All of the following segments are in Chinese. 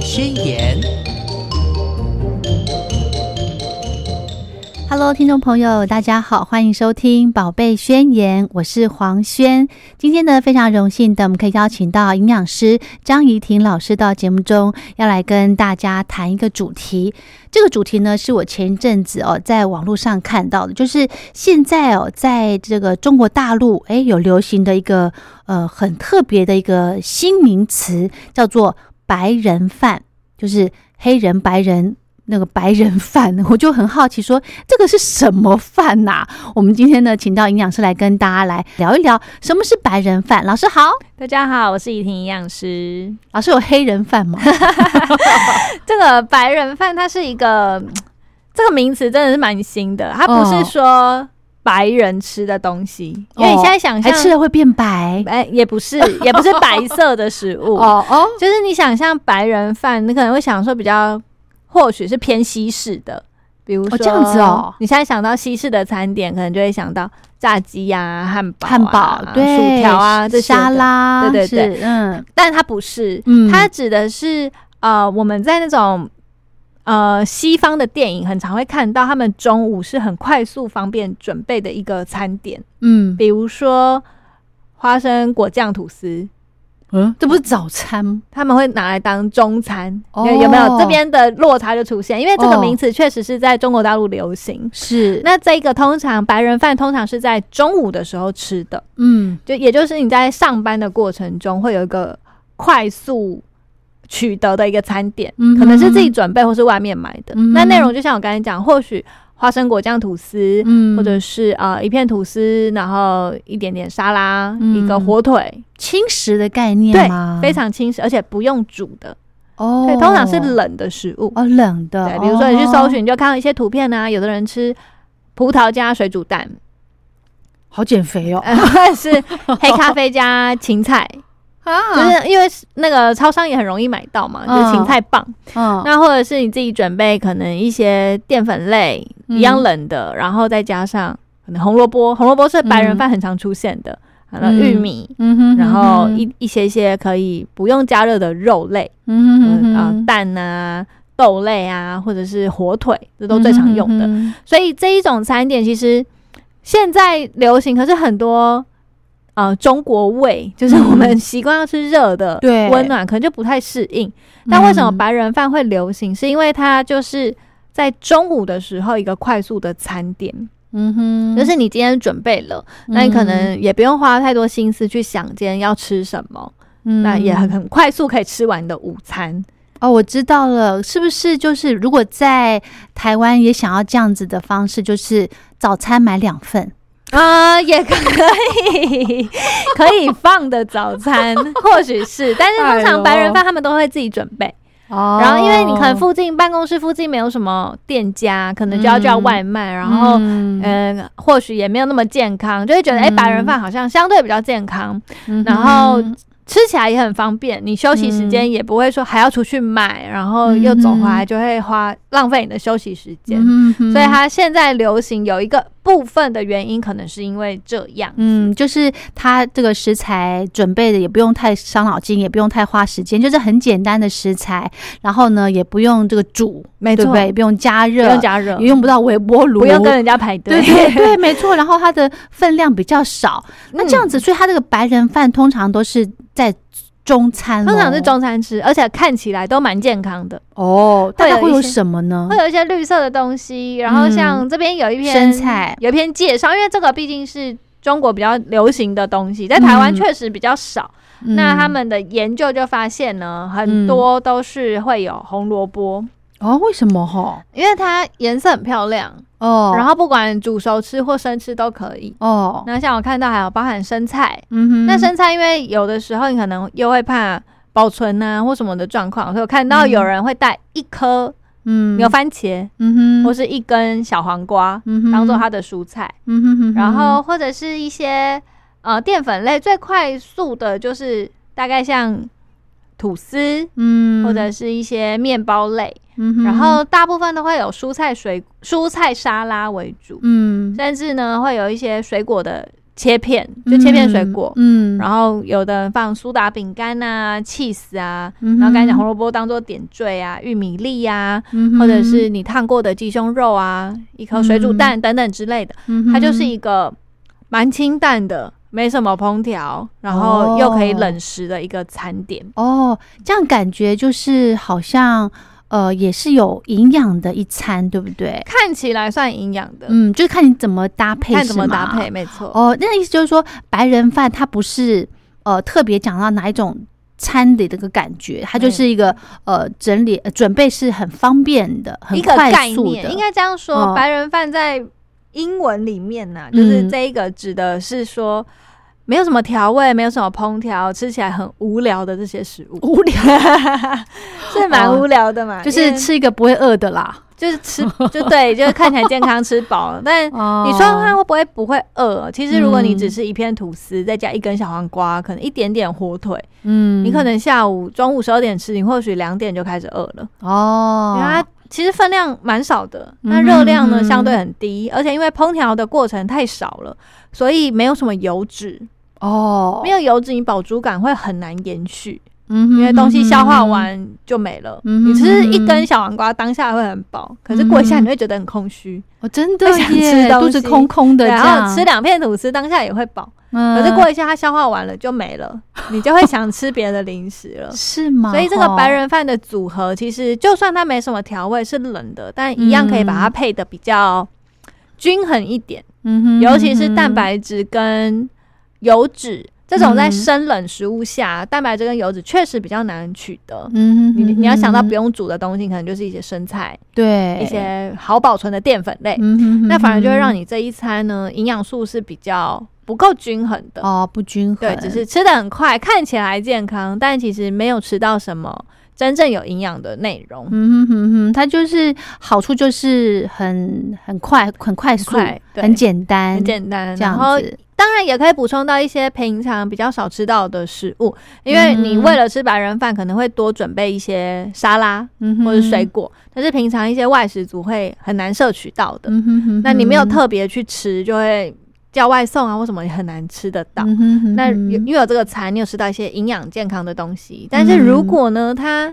宣言》。Hello，听众朋友，大家好，欢迎收听《宝贝宣言》，我是黄轩。今天呢，非常荣幸的，我们可以邀请到营养师张怡婷老师到节目中，要来跟大家谈一个主题。这个主题呢，是我前一阵子哦，在网络上看到的，就是现在哦，在这个中国大陆，哎，有流行的一个呃很特别的一个新名词，叫做“白人饭”，就是黑人、白人。那个白人饭，我就很好奇，说这个是什么饭呐？我们今天呢，请到营养师来跟大家来聊一聊，什么是白人饭。老师好，大家好，我是怡婷营养师。老师有黑人饭吗？这个白人饭，它是一个这个名词，真的是蛮新的。它不是说白人吃的东西，因为你现在想象吃了会变白，哎，也不是，也不是白色的食物。哦哦，就是你想象白人饭，你可能会想说比较。或许是偏西式的，比如说这样子哦。你现在想到西式的餐点，可能就会想到炸鸡呀、汉堡、汉堡、对薯条啊、沙拉，对对对，嗯。但它不是，嗯。它指的是呃，我们在那种呃西方的电影很常会看到，他们中午是很快速、方便准备的一个餐点。嗯，比如说花生果酱吐司。嗯，这不是早餐，他们会拿来当中餐，有没有？这边的落差就出现，因为这个名词确实是在中国大陆流行。是，那这个通常白人饭通常是在中午的时候吃的，嗯，就也就是你在上班的过程中会有一个快速取得的一个餐点，可能是自己准备或是外面买的。那内容就像我刚才讲，或许。花生果酱吐司，嗯，或者是啊一片吐司，然后一点点沙拉，一个火腿，轻食的概念对？非常轻食，而且不用煮的哦。对，通常是冷的食物哦，冷的。对，比如说你去搜寻，你就看到一些图片啊，有的人吃葡萄加水煮蛋，好减肥哦。是黑咖啡加芹菜。啊，就是因为那个超商也很容易买到嘛，就是芹菜棒。嗯，那或者是你自己准备，可能一些淀粉类一样冷的，然后再加上可能红萝卜，红萝卜是白人饭很常出现的。完了玉米，嗯哼，然后一一些些可以不用加热的肉类，嗯哼啊蛋啊豆类啊，或者是火腿，这都最常用的。所以这一种餐点其实现在流行，可是很多。啊，中国味就是我们习惯要吃热的，对，温暖可能就不太适应。但为什么白人饭会流行？是因为它就是在中午的时候一个快速的餐点，嗯哼，就是你今天准备了，那你可能也不用花太多心思去想今天要吃什么，那也很很快速可以吃完的午餐。哦，我知道了，是不是就是如果在台湾也想要这样子的方式，就是早餐买两份？啊，也可以，可以放的早餐，或许是，但是通常白人饭他们都会自己准备。哦，然后因为你可能附近办公室附近没有什么店家，可能就要叫外卖，然后嗯，或许也没有那么健康，就会觉得哎，白人饭好像相对比较健康，然后。吃起来也很方便，你休息时间也不会说还要出去买，然后又走回来就会花浪费你的休息时间。所以它现在流行有一个部分的原因，可能是因为这样。嗯，就是它这个食材准备的也不用太伤脑筋，也不用太花时间，就是很简单的食材。然后呢，也不用这个煮，对不对？不用加热，不用加热，也用不到微波炉，不用跟人家排队。对 对对，没错。然后它的分量比较少，那这样子，所以它这个白人饭通常都是。在中餐，通常是中餐吃，而且看起来都蛮健康的。哦。大概会有什么呢？会有一些绿色的东西，然后像这边有一篇生菜，有一篇介绍，因为这个毕竟是中国比较流行的东西，在台湾确实比较少。那他们的研究就发现呢，很多都是会有红萝卜哦。为什么哈？因为它颜色很漂亮。哦，然后不管煮熟吃或生吃都可以哦。那像我看到还有包含生菜，嗯哼，那生菜因为有的时候你可能又会怕保存啊或什么的状况，所以我看到有人会带一颗嗯有番茄，嗯哼，或是一根小黄瓜，嗯哼，当做它的蔬菜，嗯哼哼，然后或者是一些呃淀粉类最快速的就是大概像。吐司，嗯，或者是一些面包类，嗯，然后大部分都会有蔬菜水蔬菜沙拉为主，嗯，甚至呢会有一些水果的切片，就切片水果，嗯，然后有的放苏打饼干啊、cheese 啊，然后刚才讲红萝卜当做点缀啊，玉米粒啊，或者是你烫过的鸡胸肉啊，一颗水煮蛋等等之类的，它就是一个蛮清淡的，没什么烹调，然后又可以冷食的一个餐点。哦，这样感觉就是好像。呃，也是有营养的一餐，对不对？看起来算营养的，嗯，就是看你怎么搭配，看怎么搭配，没错。哦，那意思就是说，白人饭它不是呃特别讲到哪一种餐的这个感觉，它就是一个呃整理准备是很方便的，很快速的。应该这样说，白人饭在英文里面呢，就是这一个指的是说。没有什么调味，没有什么烹调，吃起来很无聊的这些食物，无聊 是蛮无聊的嘛。就是吃一个不会饿的啦，就是吃就对，就是看起来健康，吃饱。但 你说它会不会不会饿？其实如果你只是一片吐司，再加一根小黄瓜，可能一点点火腿，嗯，你可能下午中午十二点吃，你或许两点就开始饿了哦。因为它其实分量蛮少的，那热量呢相对很低，而且因为烹调的过程太少了，所以没有什么油脂。哦，没有油脂，你饱足感会很难延续。嗯，因为东西消化完就没了。嗯，你吃一根小黄瓜，当下会很饱，可是过一下你会觉得很空虚。我真的想吃，肚子空空的。然后吃两片吐司，当下也会饱。嗯，可是过一下它消化完了就没了，你就会想吃别的零食了。是吗？所以这个白人饭的组合，其实就算它没什么调味，是冷的，但一样可以把它配的比较均衡一点。嗯哼，尤其是蛋白质跟。油脂这种在生冷食物下，蛋白质跟油脂确实比较难取得。嗯，你你要想到不用煮的东西，可能就是一些生菜，对，一些好保存的淀粉类。嗯那反而就会让你这一餐呢，营养素是比较不够均衡的哦，不均衡。对，只是吃的很快，看起来健康，但其实没有吃到什么真正有营养的内容。嗯哼哼哼，它就是好处就是很很快、很快速、很简单、很简单，然后。当然也可以补充到一些平常比较少吃到的食物，因为你为了吃白人饭，可能会多准备一些沙拉或者水果，但是平常一些外食族会很难摄取到的。那你没有特别去吃，就会叫外送啊或什么也很难吃得到。那因为有这个餐，你有吃到一些营养健康的东西，但是如果呢，它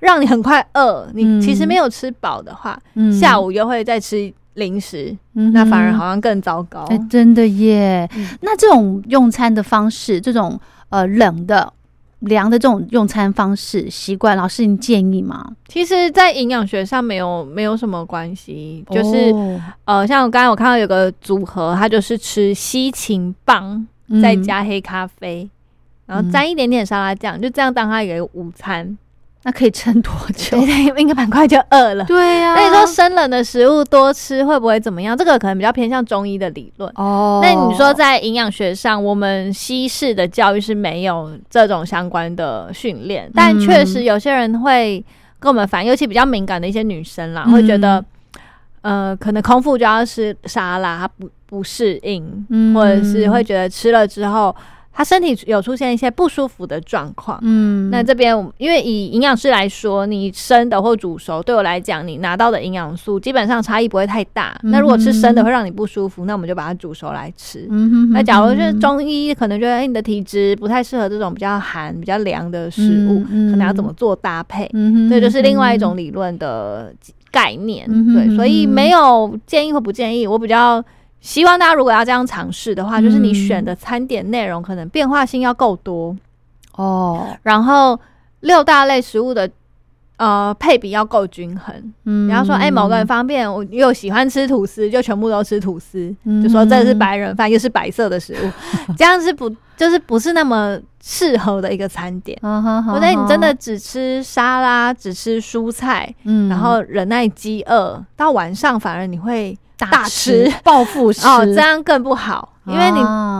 让你很快饿，你其实没有吃饱的话，下午又会再吃。零食，那反而好像更糟糕。哎，真的耶！那这种用餐的方式，这种呃冷的、凉的这种用餐方式习惯，老师你建议吗？其实，在营养学上没有没有什么关系，就是呃，像我刚才我看到有个组合，它就是吃西芹棒，再加黑咖啡，然后沾一点点沙拉酱，就这样当它一个午餐。那可以撑多久？应该蛮快就饿了。对呀。那你说生冷的食物多吃会不会怎么样？这个可能比较偏向中医的理论哦。那你说在营养学上，我们西式的教育是没有这种相关的训练，但确实有些人会跟我们反映，尤其比较敏感的一些女生啦，会觉得呃，可能空腹就要吃沙拉，她不不适应，或者是会觉得吃了之后。他身体有出现一些不舒服的状况，嗯，那这边因为以营养师来说，你生的或煮熟，对我来讲，你拿到的营养素基本上差异不会太大。那如果吃生的会让你不舒服，那我们就把它煮熟来吃。那假如是中医，可能觉得哎，你的体质不太适合这种比较寒、比较凉的食物，可能要怎么做搭配？这就是另外一种理论的概念。对，所以没有建议或不建议，我比较。希望大家如果要这样尝试的话，就是你选的餐点内容可能变化性要够多。哦，然后六大类食物的呃配比要够均衡。嗯，比方说，哎，某个人方便，我又喜欢吃吐司，就全部都吃吐司，就说这是白人饭，又是白色的食物，这样是不就是不是那么适合的一个餐点。我觉得你真的只吃沙拉，只吃蔬菜，嗯，然后忍耐饥饿，到晚上反而你会。大吃暴富吃哦，这样更不好，因为你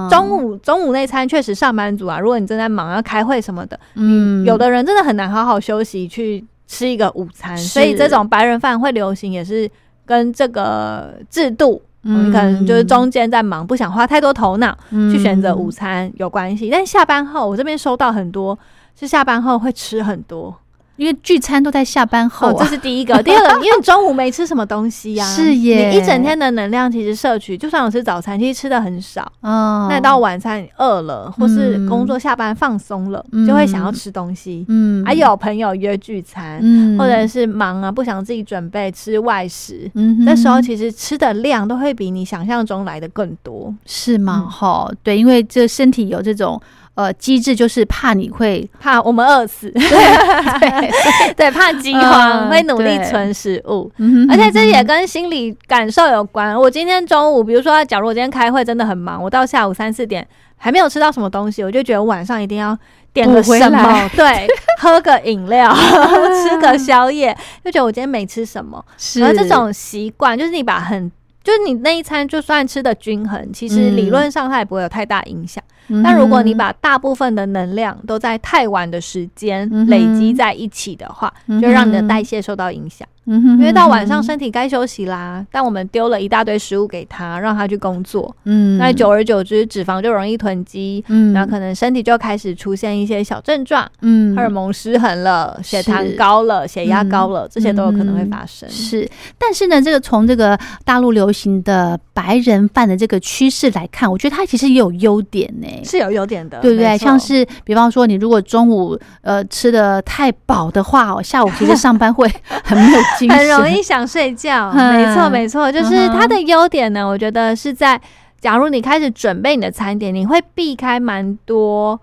中午中午那餐确实上班族啊，如果你正在忙要开会什么的，嗯，有的人真的很难好好休息去吃一个午餐，所以这种白人饭会流行也是跟这个制度，嗯可能就是中间在忙，不想花太多头脑去选择午餐有关系。但下班后，我这边收到很多是下班后会吃很多。因为聚餐都在下班后，这是第一个。第二个，因为中午没吃什么东西呀，是耶。你一整天的能量其实摄取，就算有吃早餐，其实吃的很少。哦。那到晚餐饿了，或是工作下班放松了，就会想要吃东西。嗯。还有朋友约聚餐，嗯或者是忙啊，不想自己准备吃外食。嗯。那时候其实吃的量都会比你想象中来的更多，是吗？哈，对，因为这身体有这种。呃，机制就是怕你会怕我们饿死，对对，怕饥荒，会努力存食物，而且这也跟心理感受有关。我今天中午，比如说，假如我今天开会真的很忙，我到下午三四点还没有吃到什么东西，我就觉得晚上一定要点个什么，对，喝个饮料，吃个宵夜，就觉得我今天没吃什么。而这种习惯，就是你把很，就是你那一餐就算吃的均衡，其实理论上它也不会有太大影响。但如果你把大部分的能量都在太晚的时间累积在一起的话，就让你的代谢受到影响。因为到晚上身体该休息啦，但我们丢了一大堆食物给他，让他去工作，嗯，那久而久之脂肪就容易囤积，嗯，然后可能身体就开始出现一些小症状，嗯，荷尔蒙失衡了，血糖高了，血压高了，这些都有可能会发生。是，但是呢，这个从这个大陆流行的白人饭的这个趋势来看，我觉得它其实也有优点呢，是有优点的，对不对？像是比方说，你如果中午呃吃的太饱的话，哦，下午其实上班会很没有。很容易想睡觉，没错没错，就是它的优点呢。我觉得是在，假如你开始准备你的餐点，你会避开蛮多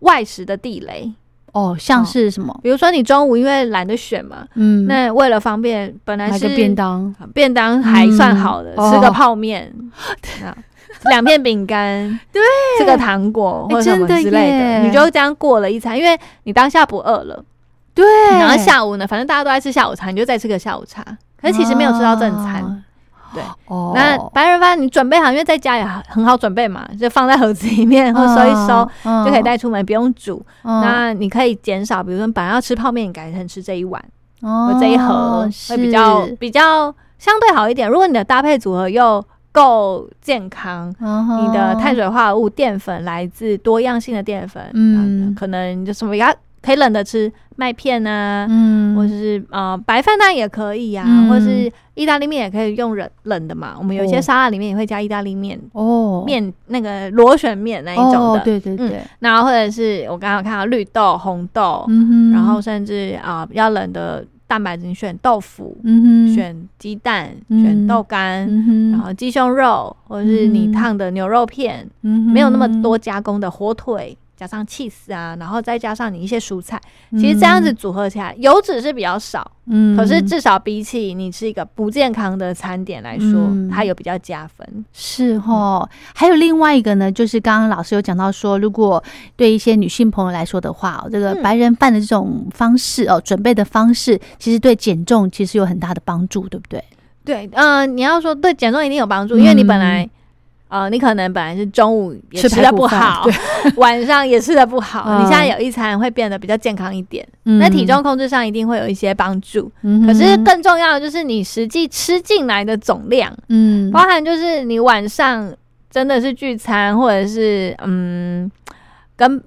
外食的地雷哦，像是什么？比如说你中午因为懒得选嘛，嗯，那为了方便，本来是便当，便当还算好的，吃个泡面，两片饼干，对，吃个糖果或者什么之类的，你就这样过了一餐，因为你当下不饿了。对，然后下午呢，反正大家都在吃下午茶，你就再吃个下午茶。可是其实没有吃到正餐。对，哦。那白人饭你准备好，因为在家也很好准备嘛，就放在盒子里面，或收一收就可以带出门，不用煮。那你可以减少，比如说本来要吃泡面，你改成吃这一碗，哦，这一盒会比较比较相对好一点。如果你的搭配组合又够健康，你的碳水化合物、淀粉来自多样性的淀粉，嗯，可能就什么呀？可以冷的吃麦片啊，嗯，或者是啊白饭那也可以呀，或者是意大利面也可以用冷冷的嘛。我们有些沙拉里面也会加意大利面哦，面那个螺旋面那一种的，对对对。然后或者是我刚刚看到绿豆、红豆，然后甚至啊比较冷的蛋白质，你选豆腐，嗯选鸡蛋，选豆干，然后鸡胸肉，或者是你烫的牛肉片，没有那么多加工的火腿。加上 cheese 啊，然后再加上你一些蔬菜，其实这样子组合起来，油脂是比较少，嗯，可是至少比起你吃一个不健康的餐点来说，它有比较加分。是哦，还有另外一个呢，就是刚刚老师有讲到说，如果对一些女性朋友来说的话，这个白人饭的这种方式哦，准备的方式，其实对减重其实有很大的帮助，对不对？对，嗯，你要说对减重一定有帮助，因为你本来。呃，你可能本来是中午也吃的不好，晚上也吃的不好，你现在有一餐会变得比较健康一点，那体重控制上一定会有一些帮助。可是更重要的就是你实际吃进来的总量，嗯，包含就是你晚上真的是聚餐，或者是嗯，跟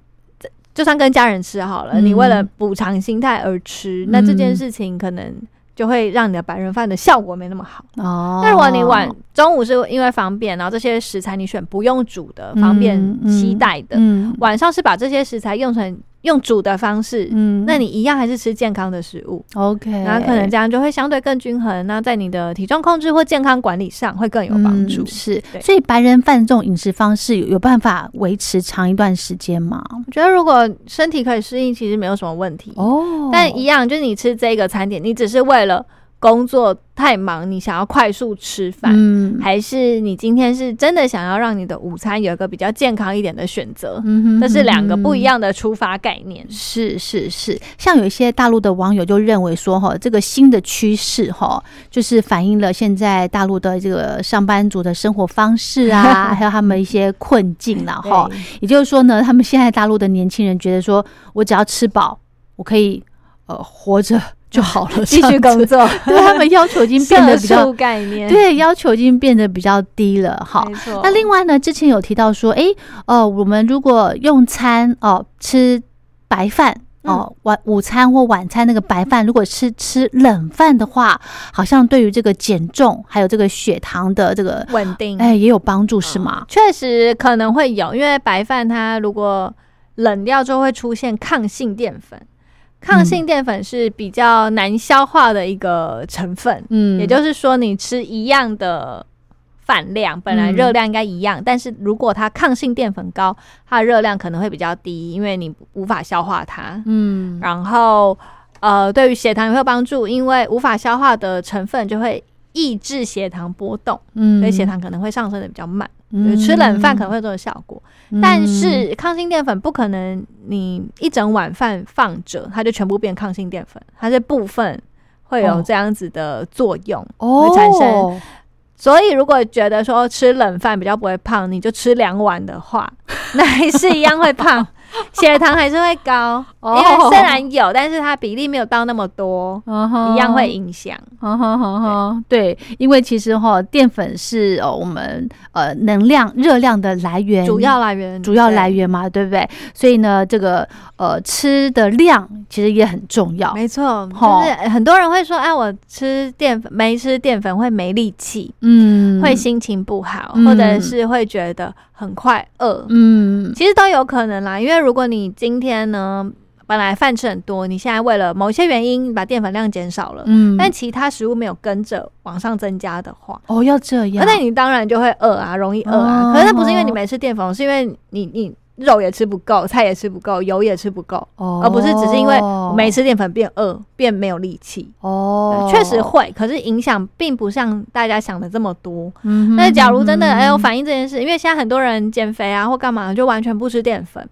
就算跟家人吃好了，你为了补偿心态而吃，那这件事情可能。就会让你的白人饭的效果没那么好哦。那如果你晚中午是因为方便，然后这些食材你选不用煮的，方便携带的，晚上是把这些食材用成。用煮的方式，嗯，那你一样还是吃健康的食物，OK，那可能这样就会相对更均衡。那在你的体重控制或健康管理上会更有帮助。是，所以白人饭这种饮食方式有有办法维持长一段时间吗？我觉得如果身体可以适应，其实没有什么问题哦。但一样，就是你吃这个餐点，你只是为了。工作太忙，你想要快速吃饭，嗯，还是你今天是真的想要让你的午餐有一个比较健康一点的选择？嗯，这是两个不一样的出发概念。是是是，像有一些大陆的网友就认为说，哈，这个新的趋势，哈，就是反映了现在大陆的这个上班族的生活方式啊，还有他们一些困境了，哈。也就是说呢，他们现在大陆的年轻人觉得说，我只要吃饱，我可以呃活着。就好了，继续工作。对他们要求已经变得比较概念，对要求已经变得比较低了。好，那另外呢，之前有提到说，哎，呃，我们如果用餐哦，吃白饭。哦，晚午餐或晚餐那个白饭，如果是吃冷饭的话，好像对于这个减重还有这个血糖的这个稳定，哎，也有帮助，是吗？确实可能会有，因为白饭它如果冷掉之后会出现抗性淀粉，抗性淀粉是比较难消化的一个成分，嗯，也就是说你吃一样的。饭量本来热量应该一样，但是如果它抗性淀粉高，它的热量可能会比较低，因为你无法消化它。嗯，然后呃，对于血糖也会有帮助，因为无法消化的成分就会抑制血糖波动，嗯，所以血糖可能会上升的比较慢。吃冷饭可能会有这种效果，但是抗性淀粉不可能你一整碗饭放着，它就全部变抗性淀粉，它是部分会有这样子的作用，会产生。所以，如果觉得说吃冷饭比较不会胖，你就吃两碗的话，那还是一样会胖。血糖还是会高，因为虽然有，但是它比例没有到那么多，一样会影响。对，因为其实哈，淀粉是哦我们呃能量、热量的来源，主要来源，主要来源嘛，对。不对？所以呢，这个呃吃的量其实也很重要。没错，就是很多人会说，哎，我吃淀粉没吃淀粉会没力气，嗯，会心情不好，或者是会觉得。很快饿，嗯，其实都有可能啦。因为如果你今天呢，本来饭吃很多，你现在为了某些原因把淀粉量减少了，嗯，但其他食物没有跟着往上增加的话，哦，要这样，那你当然就会饿啊，容易饿啊。可是那不是因为你没吃淀粉，是因为你你。肉也吃不够，菜也吃不够，油也吃不够，而不是只是因为没吃淀粉变饿，变没有力气。哦，确实会，可是影响并不像大家想的这么多。那假如真的哎，我反映这件事，因为现在很多人减肥啊或干嘛，就完全不吃淀粉。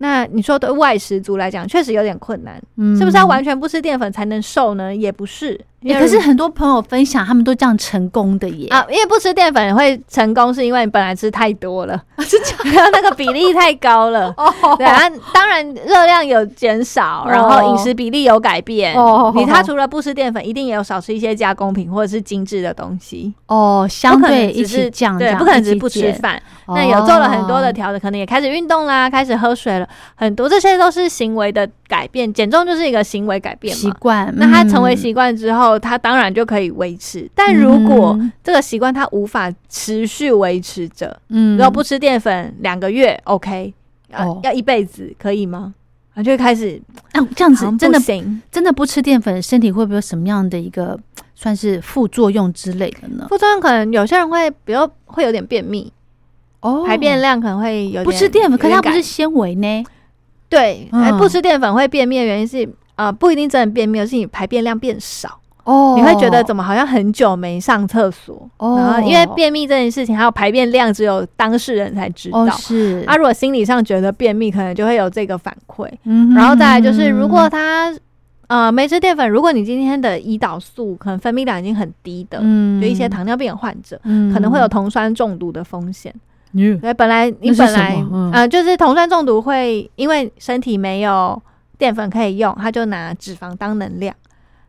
那你说对外食族来讲，确实有点困难，是不是要完全不吃淀粉才能瘦呢？也不是。可是很多朋友分享，他们都这样成功的耶啊！因为不吃淀粉会成功，是因为你本来吃太多了，是那个比例太高了。哦对啊，当然热量有减少，然后饮食比例有改变。哦你他除了不吃淀粉，一定也有少吃一些加工品或者是精致的东西。哦，相对一起降，对，不可能只是不吃饭。那有做了很多的调整，可能也开始运动啦，开始喝水了，很多这些都是行为的改变。减重就是一个行为改变习惯。那他成为习惯之后。他当然就可以维持，但如果这个习惯他无法持续维持着，嗯，如果不吃淀粉两个月，OK，哦要一辈子可以吗？啊，就会开始，啊，这样子真的行，真的不吃淀粉，身体会不会有什么样的一个算是副作用之类的呢？副作用可能有些人会，比如会有点便秘，哦，排便量可能会有不吃淀粉，可是它不是纤维呢？对，不吃淀粉会便秘的原因是，啊，不一定真的便秘，而是你排便量变少。哦，你会觉得怎么好像很久没上厕所？哦，然后因为便秘这件事情，还有排便量，只有当事人才知道。是，啊，如果心理上觉得便秘，可能就会有这个反馈。嗯，然后再来就是，如果他呃没吃淀粉，如果你今天的胰岛素可能分泌量已经很低的，嗯，就一些糖尿病患者，嗯，可能会有酮酸中毒的风险。嗯，对，本来你本来呃就是酮酸中毒会因为身体没有淀粉可以用，他就拿脂肪当能量。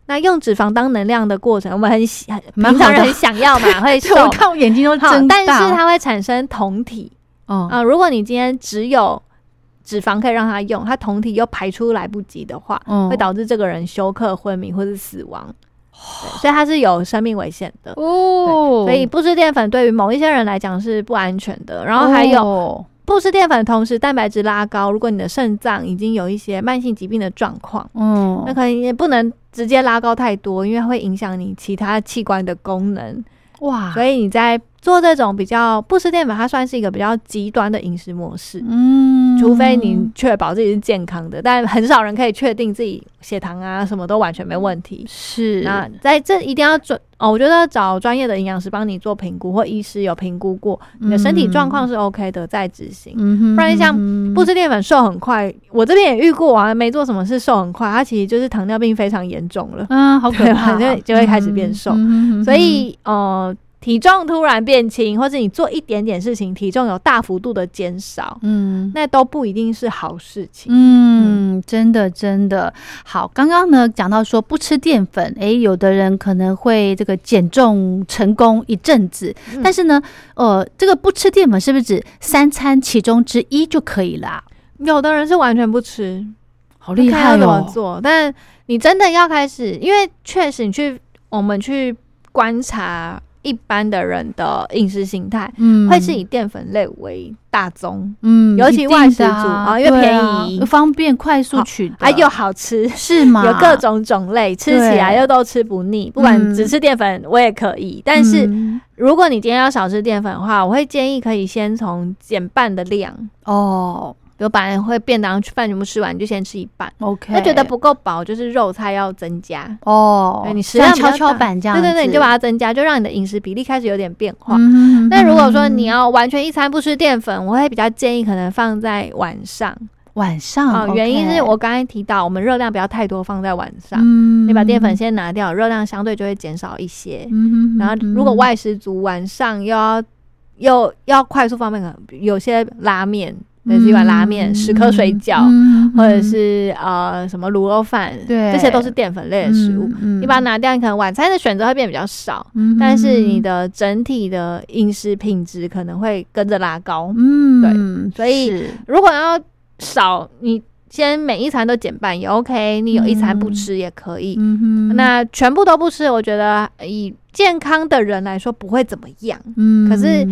那用脂肪当能量的过程，我们很很平常人很想要嘛，会瘦。我看我眼睛都睁大，但是它会产生酮体。哦啊，如果你今天只有脂肪可以让它用，它酮体又排出来不及的话，会导致这个人休克、昏迷或是死亡。所以它是有生命危险的哦。所以不吃淀粉对于某一些人来讲是不安全的。然后还有。不吃淀粉的，同时蛋白质拉高。如果你的肾脏已经有一些慢性疾病的状况，嗯，那可能也不能直接拉高太多，因为会影响你其他器官的功能。哇！所以你在做这种比较不吃淀粉，它算是一个比较极端的饮食模式。嗯，除非你确保自己是健康的，但很少人可以确定自己血糖啊什么都完全没问题。是，那在这一定要准。哦，我觉得找专业的营养师帮你做评估，或医师有评估过你的身体状况是 OK 的，再执行。不然像不吃淀粉瘦很快，我这边也遇过啊，没做什么事瘦很快，他其实就是糖尿病非常严重了，嗯，好可怕，就就会开始变瘦。所以，呃。体重突然变轻，或者你做一点点事情，体重有大幅度的减少，嗯，那都不一定是好事情。嗯，真的真的好。刚刚呢讲到说不吃淀粉，诶，有的人可能会这个减重成功一阵子，但是呢，呃，这个不吃淀粉是不是指三餐其中之一就可以啦？有的人是完全不吃。好厉害怎么做？但你真的要开始，因为确实你去我们去观察。一般的人的饮食形态，嗯，会是以淀粉类为大宗，嗯，尤其外食族啊，因为便宜、方便、快速取，啊，又好吃，是吗？有各种种类，吃起来又都吃不腻。不管只吃淀粉，我也可以。但是如果你今天要少吃淀粉的话，我会建议可以先从减半的量哦。比如把会便当饭全部吃完，你就先吃一半。OK，那觉得不够饱，就是肉菜要增加哦。你食量跷跷板这样，对对对，你就把它增加，就让你的饮食比例开始有点变化。那如果说你要完全一餐不吃淀粉，我会比较建议可能放在晚上。晚上啊，原因是我刚才提到，我们热量不要太多放在晚上。嗯，你把淀粉先拿掉，热量相对就会减少一些。嗯然后如果外食族晚上又要又要快速方便，可能有些拉面。类似一碗拉面、十颗水饺，或者是呃什么卤肉饭，对，这些都是淀粉类的食物。你把它拿掉，你可能晚餐的选择会变比较少，但是你的整体的饮食品质可能会跟着拉高。嗯，对，所以如果要少，你先每一餐都减半也 OK，你有一餐不吃也可以。那全部都不吃，我觉得以健康的人来说不会怎么样。嗯，可是。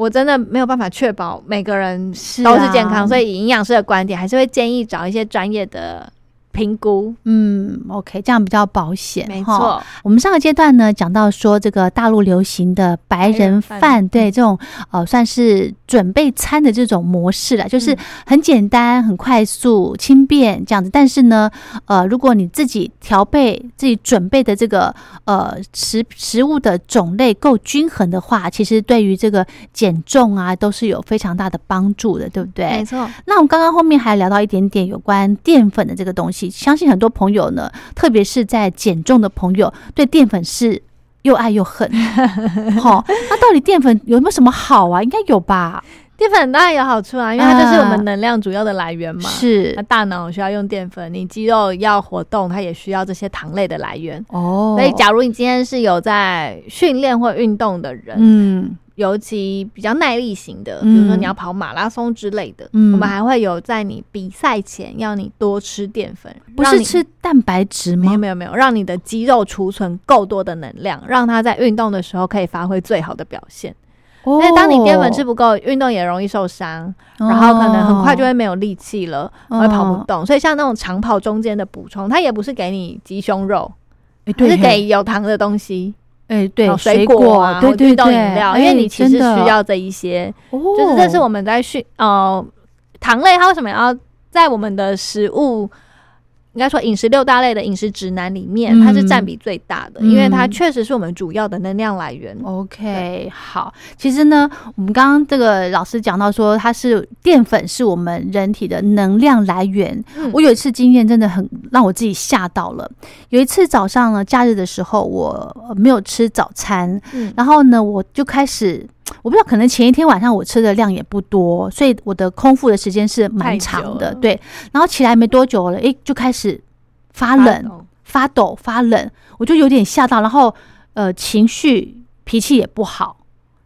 我真的没有办法确保每个人都是健康，所以营养师的观点还是会建议找一些专业的。评估，嗯，OK，这样比较保险。没错，我们上个阶段呢讲到说，这个大陆流行的白人饭，对这种呃算是准备餐的这种模式了，就是很简单、很快速、轻便这样子。但是呢，呃，如果你自己调配、自己准备的这个呃食食物的种类够均衡的话，其实对于这个减重啊都是有非常大的帮助的，对不对？没错。那我们刚刚后面还聊到一点点有关淀粉的这个东西。相信很多朋友呢，特别是在减重的朋友，对淀粉是又爱又恨。好，那到底淀粉有没有什么好啊？应该有吧？淀粉当然有好处啊，因为它就是我们能量主要的来源嘛。是，那大脑需要用淀粉，你肌肉要活动，它也需要这些糖类的来源。哦，所以假如你今天是有在训练或运动的人，嗯。尤其比较耐力型的，比如说你要跑马拉松之类的，我们还会有在你比赛前要你多吃淀粉，不是吃蛋白质吗？没有没有没有，让你的肌肉储存够多的能量，让它在运动的时候可以发挥最好的表现。因为当你淀粉吃不够，运动也容易受伤，然后可能很快就会没有力气了，会跑不动。所以像那种长跑中间的补充，它也不是给你鸡胸肉，是给有糖的东西。哎，对，水果啊，对对对，饮料，因为你其实需要这一些，就是这是我们在训呃糖类，它为什么要在我们的食物？应该说，饮食六大类的饮食指南里面，它是占比最大的，因为它确实是我们主要的能量来源。OK，好，其实呢，我们刚刚这个老师讲到说，它是淀粉是我们人体的能量来源。我有一次经验真的很让我自己吓到了。有一次早上呢，假日的时候，我没有吃早餐，然后呢，我就开始。我不知道，可能前一天晚上我吃的量也不多，所以我的空腹的时间是蛮长的。对，然后起来没多久了，哎，就开始发冷、发抖、发冷，我就有点吓到，然后呃，情绪、脾气也不好。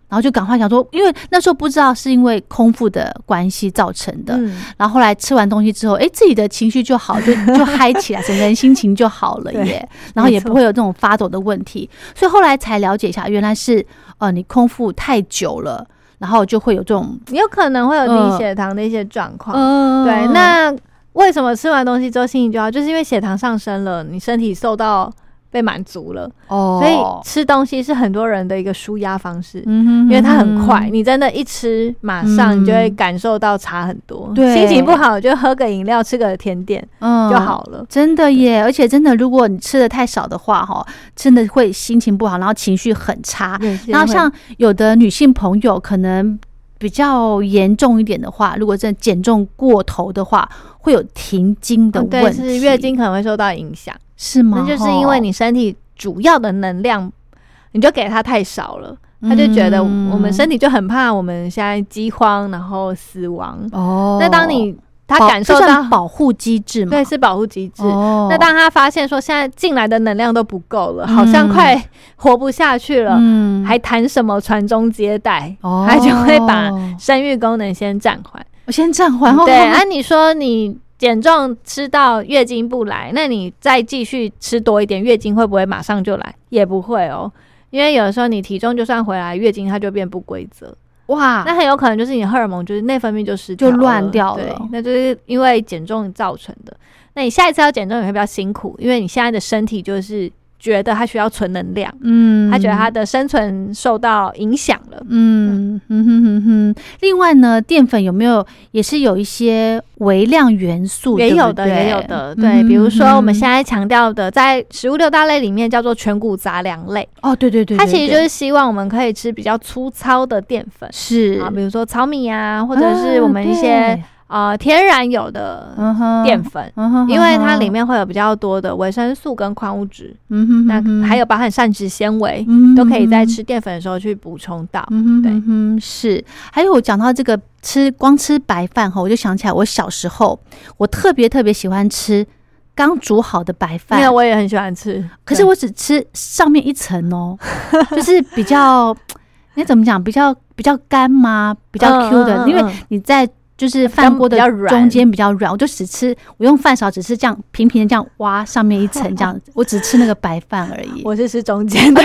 然后就赶快想说，因为那时候不知道是因为空腹的关系造成的。然后后来吃完东西之后，哎，自己的情绪就好，就就嗨起来，整个人心情就好了耶。然后也不会有这种发抖的问题。所以后来才了解一下，原来是呃你空腹太久了，然后就会有这种有可能会有低血糖的一些状况。对，那为什么吃完东西之后心情就好？就是因为血糖上升了，你身体受到。被满足了，哦，所以吃东西是很多人的一个舒压方式，嗯哼，因为它很快，你真的一吃，马上你就会感受到差很多。对，心情不好就喝个饮料，吃个甜点，嗯，就好了。真的耶，而且真的，如果你吃的太少的话，哈，真的会心情不好，然后情绪很差。然后像有的女性朋友，可能比较严重一点的话，如果真的减重过头的话，会有停经的问题，是月经可能会受到影响。是吗？那就是因为你身体主要的能量，你就给他太少了，他就觉得我们身体就很怕我们现在饥荒，然后死亡。哦，那当你他感受到保护机制嘛，对，是保护机制。那当他发现说现在进来的能量都不够了，好像快活不下去了，嗯，还谈什么传宗接代？哦，他就会把生育功能先暂缓。我先暂缓。对，啊，你说你。减重吃到月经不来，那你再继续吃多一点，月经会不会马上就来？也不会哦，因为有的时候你体重就算回来，月经它就变不规则。哇，那很有可能就是你荷尔蒙就是内分泌就失就乱掉了，那就是因为减重造成的。那你下一次要减重也会比较辛苦，因为你现在的身体就是。觉得他需要存能量，嗯，他觉得他的生存受到影响了，嗯哼哼哼哼。另外呢，淀粉有没有也是有一些微量元素？也有的，也有的。对，比如说我们现在强调的，在食物六大类里面叫做全谷杂粮类。哦，对对对，它其实就是希望我们可以吃比较粗糙的淀粉，是啊，比如说糙米啊，或者是我们一些。啊，天然有的淀粉，因为它里面会有比较多的维生素跟矿物质，那还有包含膳食纤维，都可以在吃淀粉的时候去补充到。对，是。还有我讲到这个吃光吃白饭哈，我就想起来我小时候，我特别特别喜欢吃刚煮好的白饭，因为我也很喜欢吃，可是我只吃上面一层哦，就是比较，你怎么讲？比较比较干吗？比较 Q 的，因为你在。就是饭锅的中间比较软，我就只吃，我用饭勺只是这样平平的这样挖上面一层 这样，我只吃那个白饭而已。我是吃中间的，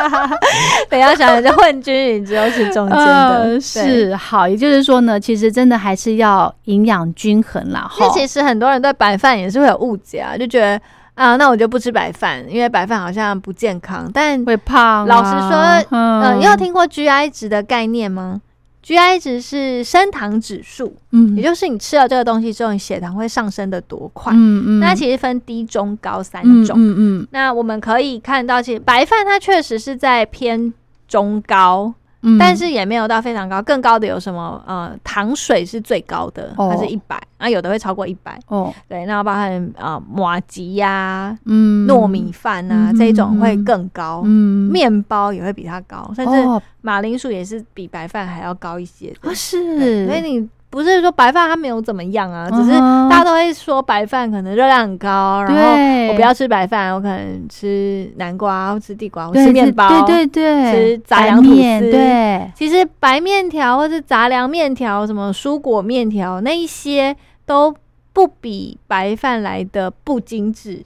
不要想着混均匀，只有吃中间的。是好，也就是说呢，其实真的还是要营养均衡啦。那其实很多人对白饭也是会有误解啊，就觉得啊，那我就不吃白饭，因为白饭好像不健康，但会胖。老实说，嗯，你有听过 GI 值的概念吗？GI 值是升糖指数，嗯，也就是你吃了这个东西之后，你血糖会上升的多快，嗯嗯。那其实分低、中、高三种，嗯嗯。那我们可以看到，其实白饭它确实是在偏中高。但是也没有到非常高，更高的有什么？呃，糖水是最高的，它是一百，啊，有的会超过一百。哦，对，那包含啊，马吉呀，嗯，糯米饭啊，这一种会更高。嗯，面包也会比它高，甚至马铃薯也是比白饭还要高一些。不，是，所以你。不是说白饭它没有怎么样啊，只是大家都会说白饭可能热量很高，然后我不要吃白饭，我可能吃南瓜、吃地瓜、吃面包，对对对，吃杂粮吐司。对，其实白面条或是杂粮面条、什么蔬果面条那一些都不比白饭来的不精致。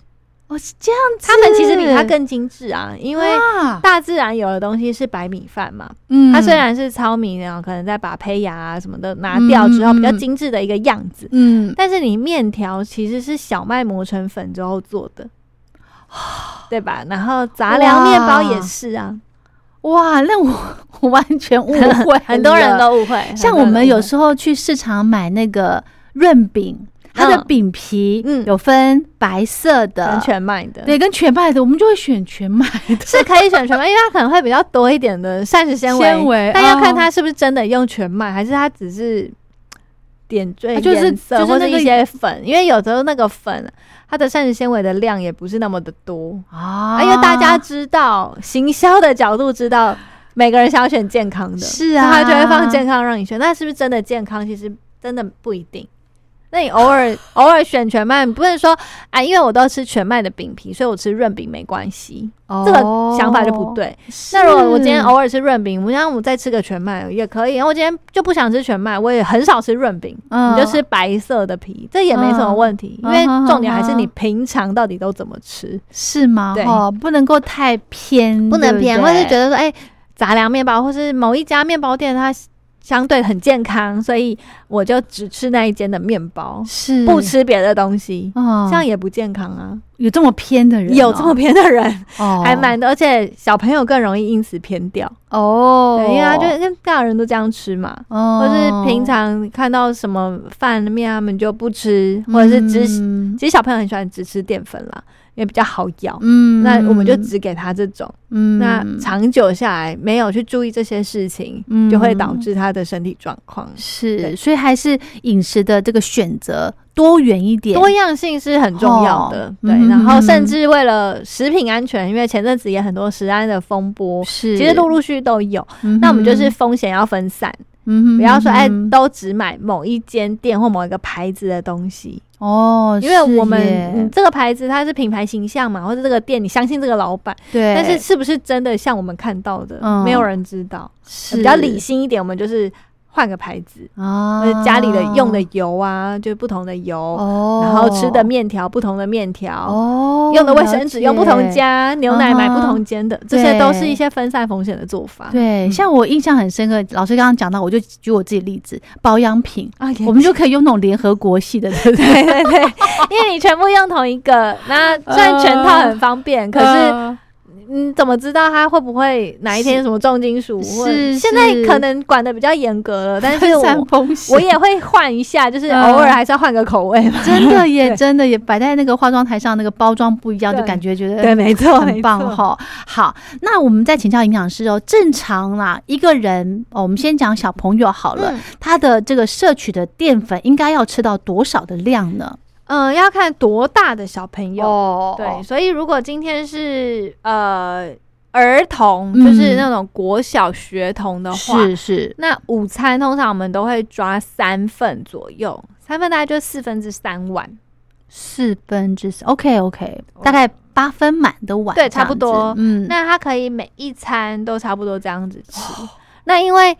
哦，是这样子。他们其实比它更精致啊，因为大自然有的东西是白米饭嘛。嗯，它虽然是糙米然后，可能再把胚芽啊什么的拿掉之后，比较精致的一个样子。嗯，但是你面条其实是小麦磨成粉之后做的，对吧？然后杂粮面包也是啊。哇，那我 我完全误会，很多人都误会。像我们有时候去市场买那个润饼。它的饼皮嗯。有分白色的。跟全麦的，对，跟全麦的，我们就会选全麦的，是可以选全麦，因为它可能会比较多一点的膳食纤维，但要看它是不是真的用全麦，还是它只是点缀颜色或者一些粉，因为有时候那个粉它的膳食纤维的量也不是那么的多。啊，因为大家知道行销的角度知道每个人想要选健康的，是啊，他就会放健康让你选，那是不是真的健康？其实真的不一定。那你偶尔偶尔选全麦，不是说啊，因为我都吃全麦的饼皮，所以我吃润饼没关系。哦这个想法就不对。那如果我今天偶尔吃润饼，我想我再吃个全麦也可以。然后我今天就不想吃全麦，我也很少吃润饼，你就吃白色的皮，这也没什么问题。因为重点还是你平常到底都怎么吃，是吗？对，不能够太偏，不能偏，或是觉得说，哎，杂粮面包或是某一家面包店它。相对很健康，所以我就只吃那一间的面包，是不吃别的东西，这样也不健康啊。有这么偏的人，有这么偏的人，还蛮多，而且小朋友更容易因此偏掉哦。对，因为他就跟大人都这样吃嘛，或是平常看到什么饭面他们就不吃，或者是只其实小朋友很喜欢只吃淀粉啦。因为比较好咬，嗯，那我们就只给他这种，嗯，那长久下来没有去注意这些事情，嗯，就会导致他的身体状况。是，所以还是饮食的这个选择多元一点，多样性是很重要的，对。然后甚至为了食品安全，因为前阵子也很多食安的风波，是，其实陆陆续续都有，那我们就是风险要分散。嗯，不要说哎，都只买某一间店或某一个牌子的东西哦，因为我们这个牌子它是品牌形象嘛，或者这个店你相信这个老板，对，但是是不是真的像我们看到的，没有人知道。是。比较理性一点，我们就是换个牌子啊，家里的用的油啊，就不同的油，哦，然后吃的面条不同的面条，哦，用的卫生纸用不同家，牛奶买不同间的，这些都是一些分散风险的做法。对，像我印象很深刻，老师刚刚讲到，我就举我自己例子，保养品啊，我们就可以用那种联合国系的，对对？对，因为你全部用同一个，那虽然全套很方便，可是。你怎么知道它会不会哪一天什么重金属？是现在可能管的比较严格了，但是我我也会换一下，就是偶尔还是要换个口味嘛。真的也 真的也摆在那个化妆台上，那个包装不一样，就感觉觉得对，没错，很棒哈。好，那我们再请教营养师哦。正常啦，一个人哦，我们先讲小朋友好了，他的这个摄取的淀粉应该要吃到多少的量呢？嗯，要看多大的小朋友，对，所以如果今天是呃儿童，就是那种国小学童的话，是是，那午餐通常我们都会抓三份左右，三份大概就四分之三碗，四分之三，OK OK，大概八分满的碗，对，差不多，嗯，那他可以每一餐都差不多这样子吃，那因为。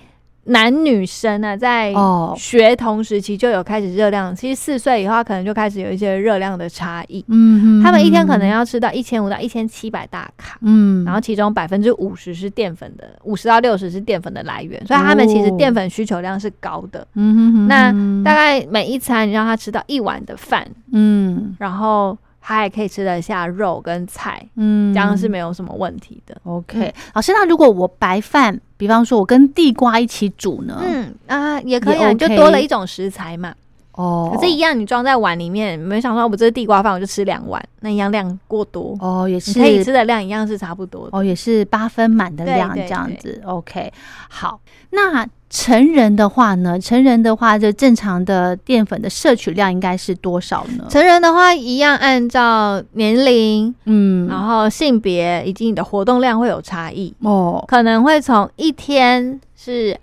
男女生呢，在学童时期就有开始热量，其实四岁以后可能就开始有一些热量的差异。嗯，他们一天可能要吃到一千五到一千七百大卡。嗯，然后其中百分之五十是淀粉的，五十到六十是淀粉的来源，所以他们其实淀粉需求量是高的。嗯那大概每一餐你让他吃到一碗的饭，嗯，然后。他也可以吃得下肉跟菜，嗯，这样是没有什么问题的。OK，老师，那如果我白饭，比方说我跟地瓜一起煮呢？嗯啊，也可以，啊，就多了一种食材嘛。哦，可是，一样你装在碗里面，没想到我这是地瓜饭，我就吃两碗，那一样量过多。哦，也是可以吃的量一样是差不多。哦，也是八分满的量这样子。OK，好，那。成人的话呢？成人的话，就正常的淀粉的摄取量应该是多少呢？成人的话，一样按照年龄，嗯，然后性别以及你的活动量会有差异哦，可能会从一天是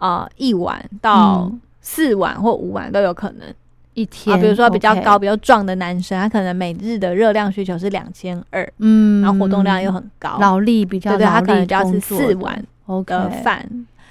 呃一碗到四碗或五碗都有可能一天。比如说比较高、比较壮的男生，他可能每日的热量需求是两千二，嗯，然后活动量又很高，劳力比较，对对，他可能就要吃四碗的饭。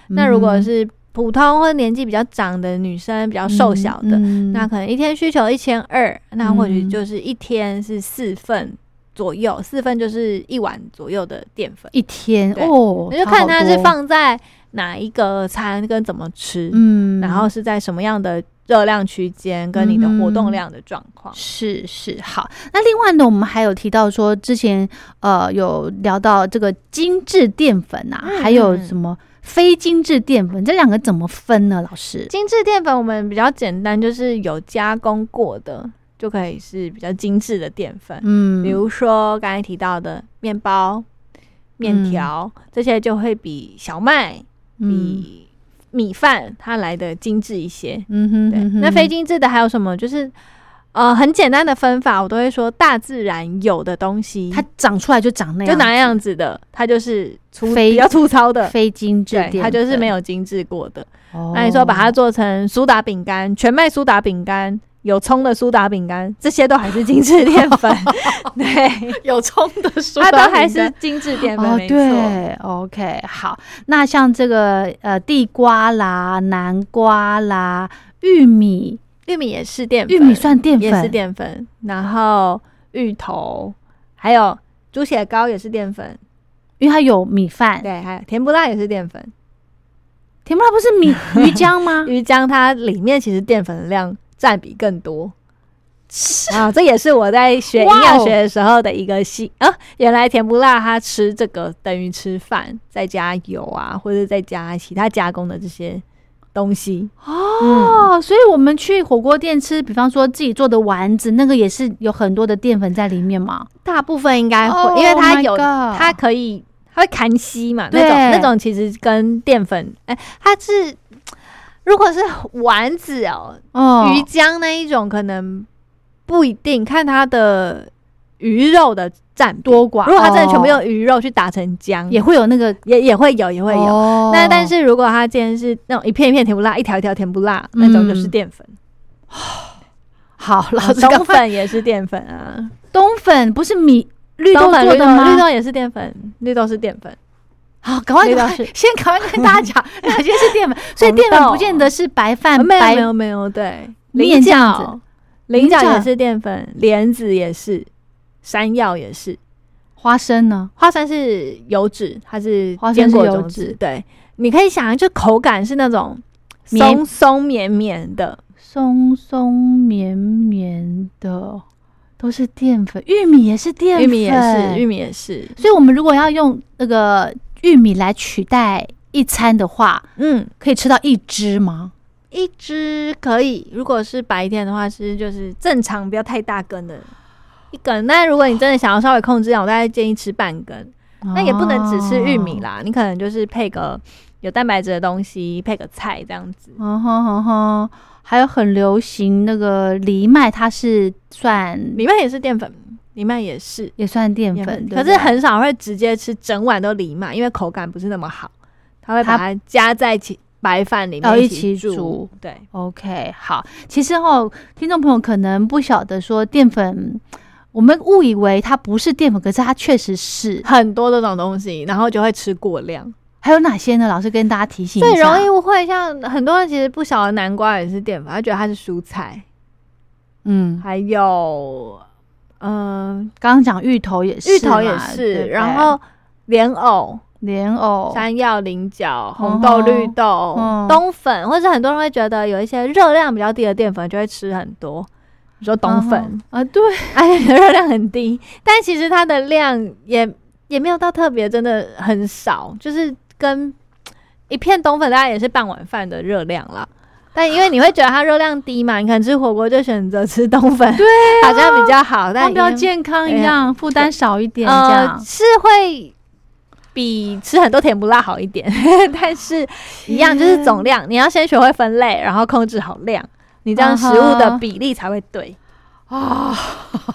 那如果是普通或者年纪比较长的女生，比较瘦小的，那可能一天需求一千二，那或许就是一天是四份左右，四份就是一碗左右的淀粉。一天哦，你就看它是放在哪一个餐跟怎么吃，嗯，然后是在什么样的热量区间跟你的活动量的状况，是是好。那另外呢，我们还有提到说，之前呃有聊到这个精致淀粉啊，还有什么？非精致淀粉这两个怎么分呢？老师，精致淀粉我们比较简单，就是有加工过的就可以是比较精致的淀粉。嗯，比如说刚才提到的面包、面条这些，就会比小麦、比米饭它来的精致一些。嗯哼，对。那非精致的还有什么？就是。呃，很简单的分法，我都会说，大自然有的东西，它长出来就长那样，就那样子的，它就是粗比较粗糙的，非精致，对，它就是没有精致过的。那你说把它做成苏打饼干，全麦苏打饼干，有葱的苏打饼干，这些都还是精致淀粉。对，有葱的 苏打，它都还是精致淀粉。没错，OK，好。那像这个呃，地瓜啦、南瓜啦、玉米。玉米也是淀粉，玉米算淀粉，也是淀粉。然后芋头，还有猪血糕也是淀粉，因为它有米饭。对，还有甜不辣也是淀粉。甜不辣不是米鱼浆吗？鱼浆它里面其实淀粉量占比更多。啊，这也是我在学营养学的时候的一个细啊，原来甜不辣它吃这个等于吃饭，再加油啊，或者再加其他加工的这些。东西哦，所以我们去火锅店吃，比方说自己做的丸子，那个也是有很多的淀粉在里面嘛。大部分应该会，因为它有，它可以，它会砍吸嘛。那种那种其实跟淀粉，哎，它是如果是丸子哦，鱼浆那一种可能不一定，看它的鱼肉的。占多寡，如果它真的全部用鱼肉去打成浆，也会有那个，也也会有，也会有。那但是如果它今天是那种一片一片甜不辣，一条一条甜不辣，那种就是淀粉。好，老冬粉也是淀粉啊。冬粉不是米绿豆做的吗？绿豆也是淀粉，绿豆是淀粉。好，赶快赶快，先赶快跟大家讲 哪些是淀粉。所以淀粉不见得是白饭，没有没有没有，对，菱角，菱角也是淀粉，莲子也是，山药也是，花生呢？花生是油脂，它是坚果油脂。对，你可以想，就口感是那种松松绵绵的，松松绵绵的。都是淀粉，玉米也是淀粉，玉米也是，玉米也是。所以，我们如果要用那个玉米来取代一餐的话，嗯，可以吃到一只吗？一只可以。如果是白天的话，其实就是正常，不要太大根的一根。那如果你真的想要稍微控制，我大概建议吃半根。那也不能只吃玉米啦，你可能就是配个有蛋白质的东西，配个菜这样子。哦吼吼吼。还有很流行那个藜麦，它是算藜麦也是淀粉，藜麦也是也算淀粉，可是很少会直接吃整碗都藜麦，因为口感不是那么好，它会把它加在一起白饭里面一起煮。对，OK，好。其实哦，听众朋友可能不晓得说淀粉，我们误以为它不是淀粉，可是它确实是很多这种东西，然后就会吃过量。还有哪些呢？老师跟大家提醒一下。最容易误会，像很多人其实不晓得南瓜也是淀粉，他觉得它是蔬菜。嗯，还有，嗯，刚刚讲芋头也是，芋头也是，然后莲藕、莲藕、山药、菱角、红豆、绿豆、冬粉，或者很多人会觉得有一些热量比较低的淀粉就会吃很多，你说冬粉。啊，对，哎，热量很低，但其实它的量也也没有到特别，真的很少，就是。跟一片冬粉大概也是半碗饭的热量啦，但因为你会觉得它热量低嘛，你可能吃火锅就选择吃冬粉，对，好像比较好，但比较健康一样，负担少一点，这样是会比吃很多甜不辣好一点，但是一样就是总量，你要先学会分类，然后控制好量，你这样食物的比例才会对啊，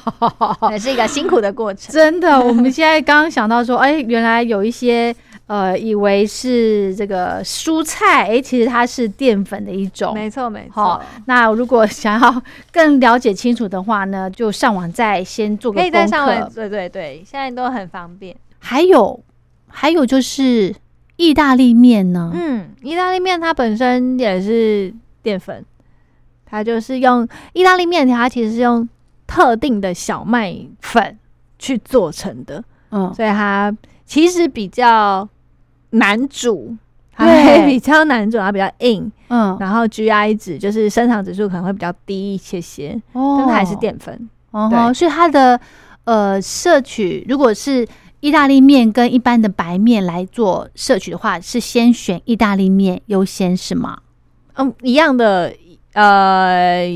也是一个辛苦的过程。真的，我们现在刚刚想到说，哎，原来有一些。呃，以为是这个蔬菜，哎，其实它是淀粉的一种。没错，没错。那如果想要更了解清楚的话呢，就上网再先做个。可以再上网，对对对，现在都很方便。还有，还有就是意大利面呢。嗯，意大利面它本身也是淀粉，它就是用意大利面条，它其实是用特定的小麦粉去做成的。嗯，所以它其实比较。难煮，对，比较难煮，它比较硬，嗯，然后 GI 值就是生长指数可能会比较低一些些，哦，但它还是淀粉，哦，所以它的呃摄取，如果是意大利面跟一般的白面来做摄取的话，是先选意大利面优先是吗？嗯，一样的，呃，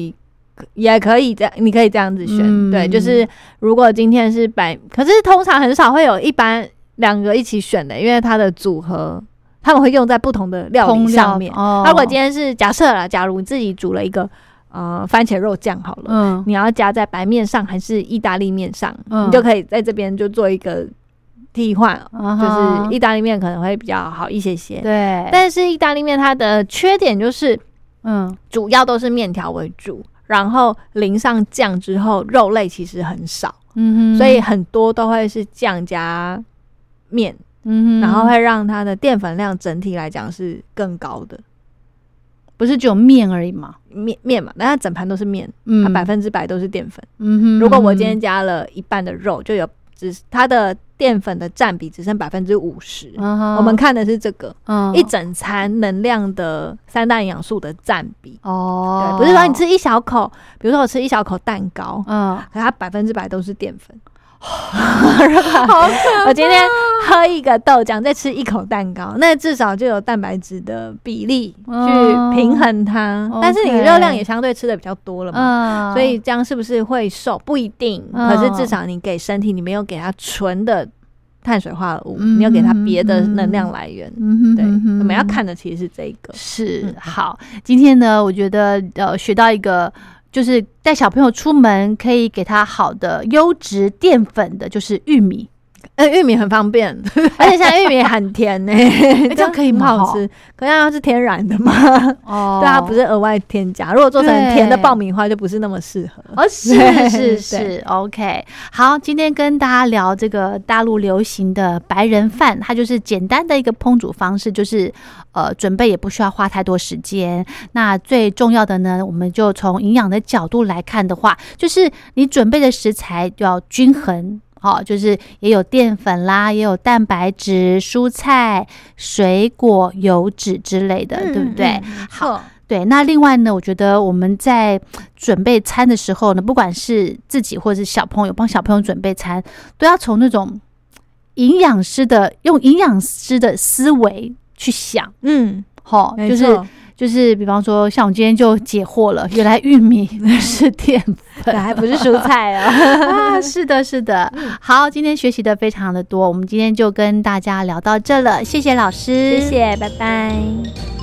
也可以这样，你可以这样子选，对，就是如果今天是白，可是通常很少会有一般。两个一起选的，因为它的组合他们会用在不同的料理上面。如果今天是假设了，假如你自己煮了一个呃番茄肉酱好了，嗯，你要加在白面上还是意大利面上，你就可以在这边就做一个替换，就是意大利面可能会比较好一些些。对，但是意大利面它的缺点就是，嗯，主要都是面条为主，然后淋上酱之后，肉类其实很少，嗯哼，所以很多都会是酱加。面，嗯，然后会让它的淀粉量整体来讲是更高的，不是只有面而已嘛？面面嘛，那它整盘都是面，它百分之百都是淀粉。嗯哼，如果我今天加了一半的肉，就有只它的淀粉的占比只剩百分之五十。我们看的是这个，一整餐能量的三大营养素的占比。哦，对，不是说你吃一小口，比如说我吃一小口蛋糕，嗯，可它百分之百都是淀粉。好我今天喝一个豆浆，再吃一口蛋糕，那至少就有蛋白质的比例去平衡它。但是你热量也相对吃的比较多了嘛，所以这样是不是会瘦？不一定。可是至少你给身体，你没有给它纯的碳水化合物，你要给它别的能量来源。对，我们要看的其实是这个。是好，今天呢，我觉得呃，学到一个。就是带小朋友出门可以给他好的优质淀粉的，就是玉米。呃，玉米很方便，而且现在玉米很甜呢，这样可以吗？好吃，可是它是天然的嘛，哦，对，它不是额外添加。如果做成甜的爆米花，就不是那么适合。哦，是是是，OK。好，今天跟大家聊这个大陆流行的白人饭，它就是简单的一个烹煮方式，就是呃，准备也不需要花太多时间。那最重要的呢，我们就从营养的角度来看的话，就是你准备的食材要均衡。好，就是也有淀粉啦，也有蛋白质、蔬菜、水果、油脂之类的，对不对？好，对。那另外呢，我觉得我们在准备餐的时候呢，不管是自己或者是小朋友帮小朋友准备餐，都要从那种营养师的用营养师的思维去想。嗯，好，就是。就是，比方说，像我今天就解惑了，原来玉米是淀粉，还不是蔬菜啊！啊，是的，是的。好，今天学习的非常的多，我们今天就跟大家聊到这了，谢谢老师，谢谢，拜拜。